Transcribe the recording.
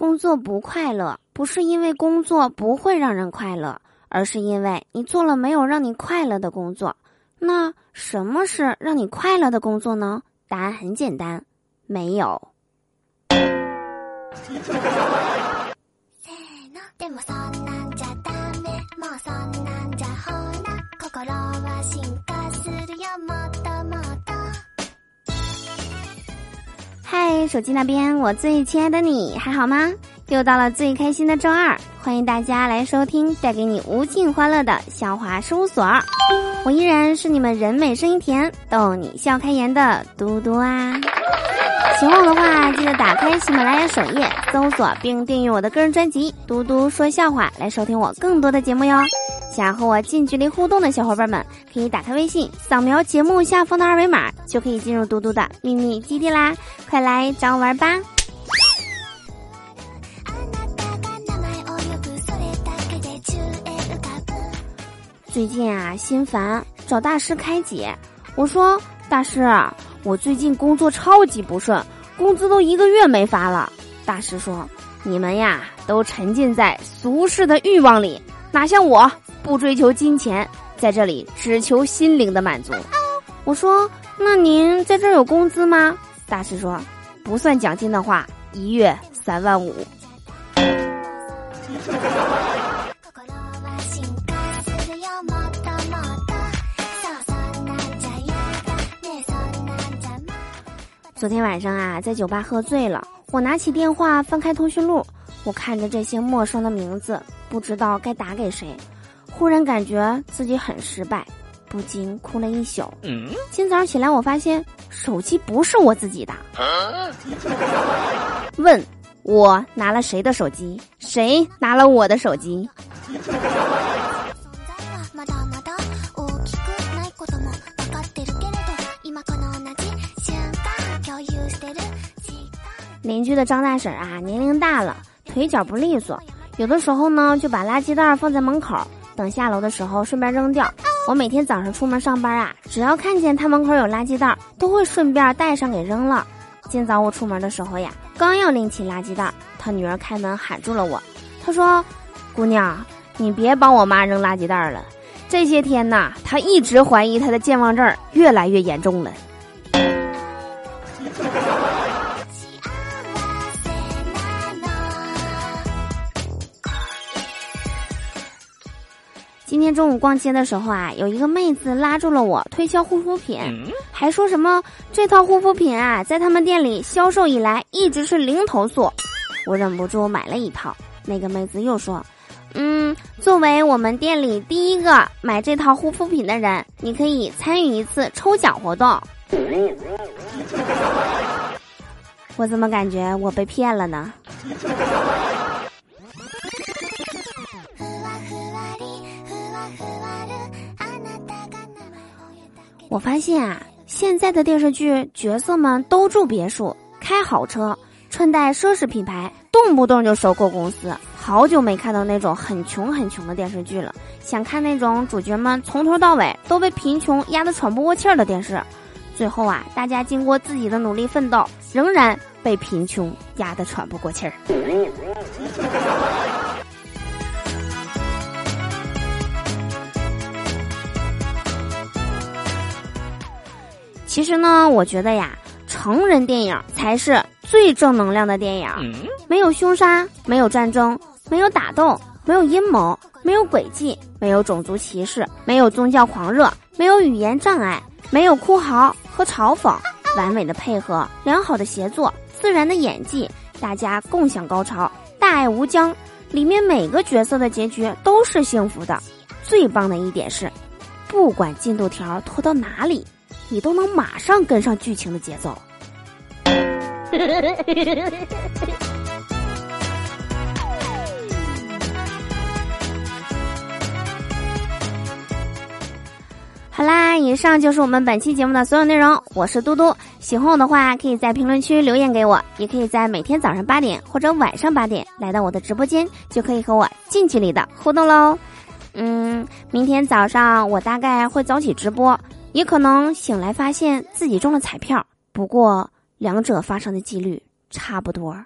工作不快乐，不是因为工作不会让人快乐，而是因为你做了没有让你快乐的工作。那什么是让你快乐的工作呢？答案很简单，没有。手机那边，我最亲爱的你还好吗？又到了最开心的周二，欢迎大家来收听带给你无尽欢乐的笑话事务所。我依然是你们人美声音甜、逗你笑开颜的嘟嘟啊！喜欢我的话，记得打开喜马拉雅首页搜索并订阅我的个人专辑《嘟嘟说笑话》，来收听我更多的节目哟。想和我近距离互动的小伙伴们，可以打开微信，扫描节目下方的二维码，就可以进入嘟嘟的秘密基地啦！快来找我玩吧！最近啊，心烦，找大师开解。我说：“大师，我最近工作超级不顺，工资都一个月没发了。”大师说：“你们呀，都沉浸在俗世的欲望里，哪像我。”不追求金钱，在这里只求心灵的满足。我说：“那您在这儿有工资吗？”大师说：“不算奖金的话，一月三万五。”昨天晚上啊，在酒吧喝醉了，我拿起电话翻开通讯录，我看着这些陌生的名字，不知道该打给谁。忽然感觉自己很失败，不禁哭了一宿。今早上起来，我发现手机不是我自己的。问，我拿了谁的手机？谁拿了我的手机？邻居的张大婶啊，年龄大了，腿脚不利索，有的时候呢，就把垃圾袋放在门口。等下楼的时候顺便扔掉。我每天早上出门上班啊，只要看见他门口有垃圾袋，都会顺便带上给扔了。今早我出门的时候呀，刚要拎起垃圾袋，他女儿开门喊住了我。她说：“姑娘，你别帮我妈扔垃圾袋了。这些天呐，她一直怀疑她的健忘症越来越严重了。”今天中午逛街的时候啊，有一个妹子拉住了我，推销护肤品，还说什么这套护肤品啊，在他们店里销售以来一直是零投诉。我忍不住买了一套。那个妹子又说：“嗯，作为我们店里第一个买这套护肤品的人，你可以参与一次抽奖活动。”我怎么感觉我被骗了呢？我发现啊，现在的电视剧角色们都住别墅、开好车、穿戴奢侈品牌，动不动就收购公司。好久没看到那种很穷很穷的电视剧了，想看那种主角们从头到尾都被贫穷压得喘不过气儿的电视。最后啊，大家经过自己的努力奋斗，仍然被贫穷压得喘不过气儿。其实呢，我觉得呀，成人电影才是最正能量的电影。没有凶杀，没有战争，没有打斗，没有阴谋，没有诡计，没有种族歧视，没有宗教狂热，没有语言障碍，没有哭嚎和嘲讽，完美的配合，良好的协作，自然的演技，大家共享高潮，大爱无疆。里面每个角色的结局都是幸福的。最棒的一点是，不管进度条拖到哪里。你都能马上跟上剧情的节奏。好啦，以上就是我们本期节目的所有内容。我是嘟嘟，喜欢我的话，可以在评论区留言给我，也可以在每天早上八点或者晚上八点来到我的直播间，就可以和我近距离的互动喽。嗯，明天早上我大概会早起直播。也可能醒来发现自己中了彩票，不过两者发生的几率差不多。